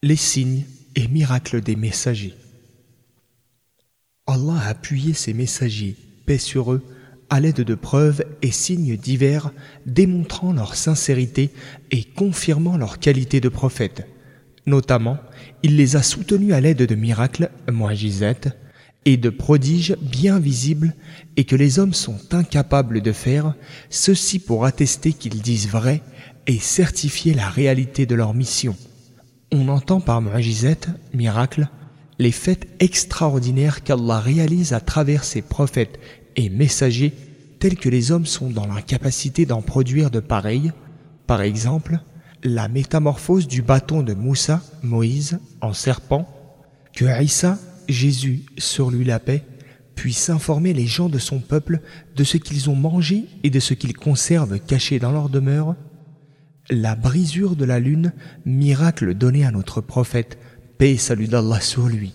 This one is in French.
Les signes et miracles des messagers. Allah a appuyé ses messagers, paix sur eux, à l'aide de preuves et signes divers démontrant leur sincérité et confirmant leur qualité de prophète. Notamment, il les a soutenus à l'aide de miracles, mu'jizat, et de prodiges bien visibles et que les hommes sont incapables de faire, ceci pour attester qu'ils disent vrai et certifier la réalité de leur mission. On entend par mu'jizat, miracle, les faits extraordinaires qu'Allah réalise à travers ses prophètes et messagers tels que les hommes sont dans l'incapacité d'en produire de pareils, par exemple, la métamorphose du bâton de Moussa, Moïse, en serpent, que Isa, Jésus, sur lui la paix, puisse informer les gens de son peuple de ce qu'ils ont mangé et de ce qu'ils conservent caché dans leur demeure, la brisure de la lune, miracle donné à notre prophète, paix et salut d'Allah sur lui.